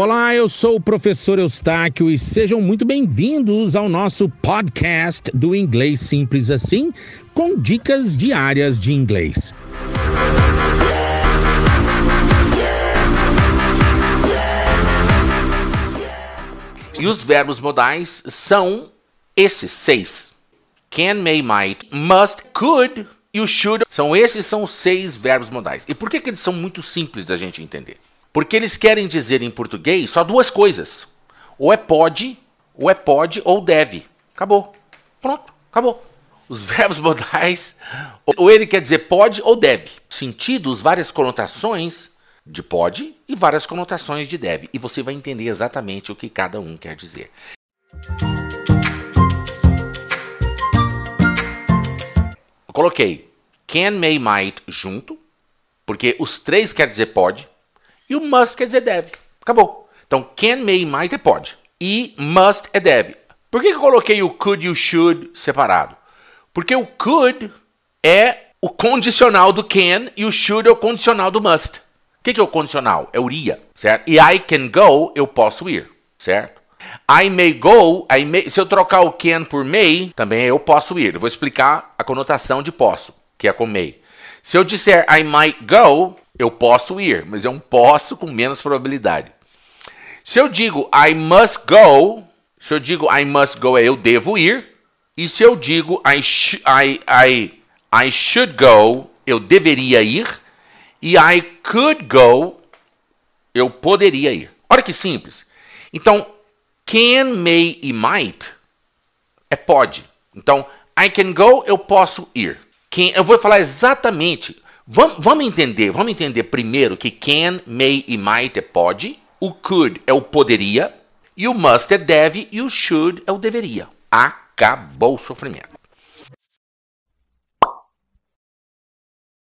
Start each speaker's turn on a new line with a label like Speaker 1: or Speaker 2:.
Speaker 1: Olá, eu sou o professor Eustáquio e sejam muito bem-vindos ao nosso podcast do Inglês Simples Assim, com dicas diárias de inglês.
Speaker 2: E os verbos modais são esses seis: can, may, might, must, could e o should. São esses são seis verbos modais. E por que, que eles são muito simples da gente entender? Porque eles querem dizer em português só duas coisas: ou é pode, ou é pode ou deve. Acabou. Pronto, acabou. Os verbos modais, ou ele quer dizer pode ou deve. Sentidos, várias conotações de pode e várias conotações de deve. E você vai entender exatamente o que cada um quer dizer. Eu coloquei can, may, might junto, porque os três quer dizer pode, e o must quer dizer deve. Acabou. Então, can, may, might é pode. E must é deve. Por que eu coloquei o could e o should separado? Porque o could é o condicional do can e o should é o condicional do must. O que, que é o condicional? É o iria, certo? E I can go, eu posso ir, certo? I may go, I may, se eu trocar o can por may, também eu posso ir. Eu vou explicar a conotação de posso, que é com may. Se eu disser I might go, eu posso ir, mas é um posso com menos probabilidade. Se eu digo I must go, se eu digo I must go é eu devo ir. E se eu digo I, I, I, I should go, eu deveria ir. E I could go, eu poderia ir. Olha que simples. Então, can, may e might é pode. Então, I can go, eu posso ir. Can, eu vou falar exatamente. Vamos, vamos entender, vamos entender primeiro que can, may e might é pode. O could é o poderia. E o must é deve. E o should é o deveria. Acabou o sofrimento.